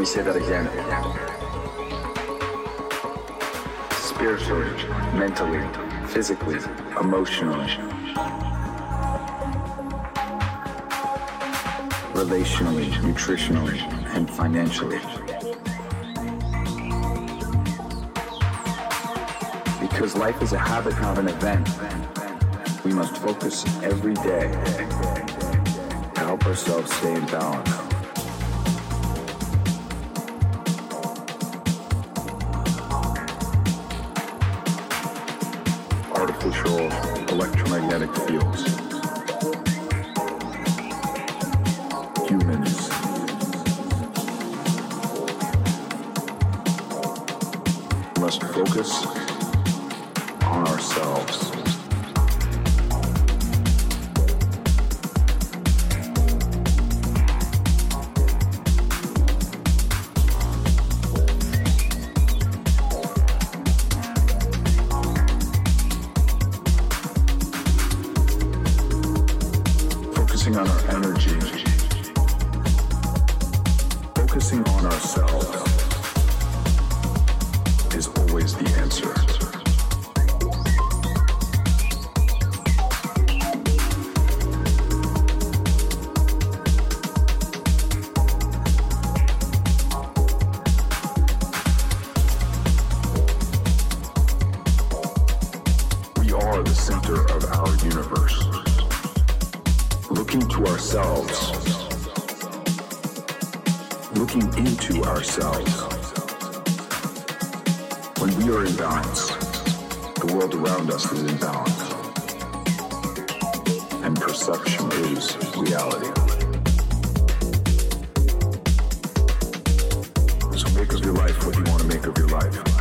me say that again. Spiritually, mentally, physically, emotionally. Relationally, nutritionally, and financially. Because life is a habit, not an event. We must focus every day to help ourselves stay in balance. Electromagnetic fields. Looking into ourselves. When we are in balance, the world around us is in balance. And perception is reality. So make of your life what you want to make of your life.